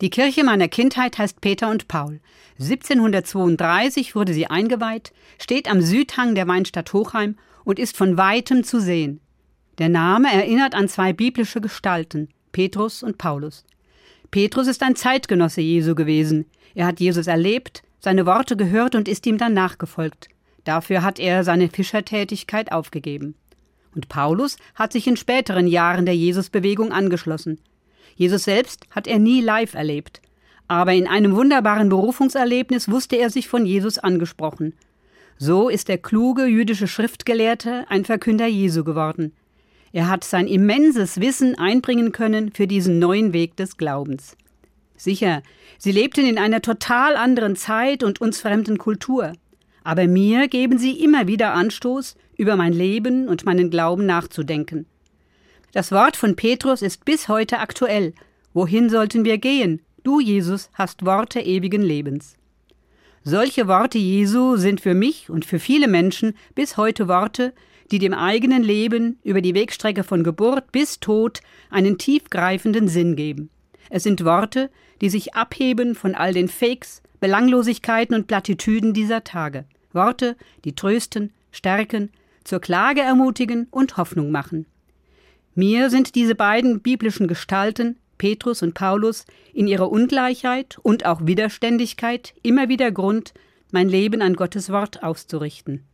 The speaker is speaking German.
Die Kirche meiner Kindheit heißt Peter und Paul. 1732 wurde sie eingeweiht, steht am Südhang der Weinstadt Hochheim und ist von weitem zu sehen. Der Name erinnert an zwei biblische Gestalten, Petrus und Paulus. Petrus ist ein Zeitgenosse Jesu gewesen. Er hat Jesus erlebt, seine Worte gehört und ist ihm dann nachgefolgt. Dafür hat er seine Fischertätigkeit aufgegeben. Und Paulus hat sich in späteren Jahren der Jesusbewegung angeschlossen. Jesus selbst hat er nie live erlebt. Aber in einem wunderbaren Berufungserlebnis wusste er sich von Jesus angesprochen. So ist der kluge jüdische Schriftgelehrte ein Verkünder Jesu geworden. Er hat sein immenses Wissen einbringen können für diesen neuen Weg des Glaubens. Sicher, sie lebten in einer total anderen Zeit und uns fremden Kultur. Aber mir geben sie immer wieder Anstoß, über mein Leben und meinen Glauben nachzudenken. Das Wort von Petrus ist bis heute aktuell. Wohin sollten wir gehen? Du, Jesus, hast Worte ewigen Lebens. Solche Worte Jesu sind für mich und für viele Menschen bis heute Worte, die dem eigenen Leben über die Wegstrecke von Geburt bis Tod einen tiefgreifenden Sinn geben. Es sind Worte, die sich abheben von all den Fakes, Belanglosigkeiten und Plattitüden dieser Tage. Worte, die trösten, stärken, zur Klage ermutigen und Hoffnung machen. Mir sind diese beiden biblischen Gestalten, Petrus und Paulus, in ihrer Ungleichheit und auch Widerständigkeit immer wieder Grund, mein Leben an Gottes Wort auszurichten.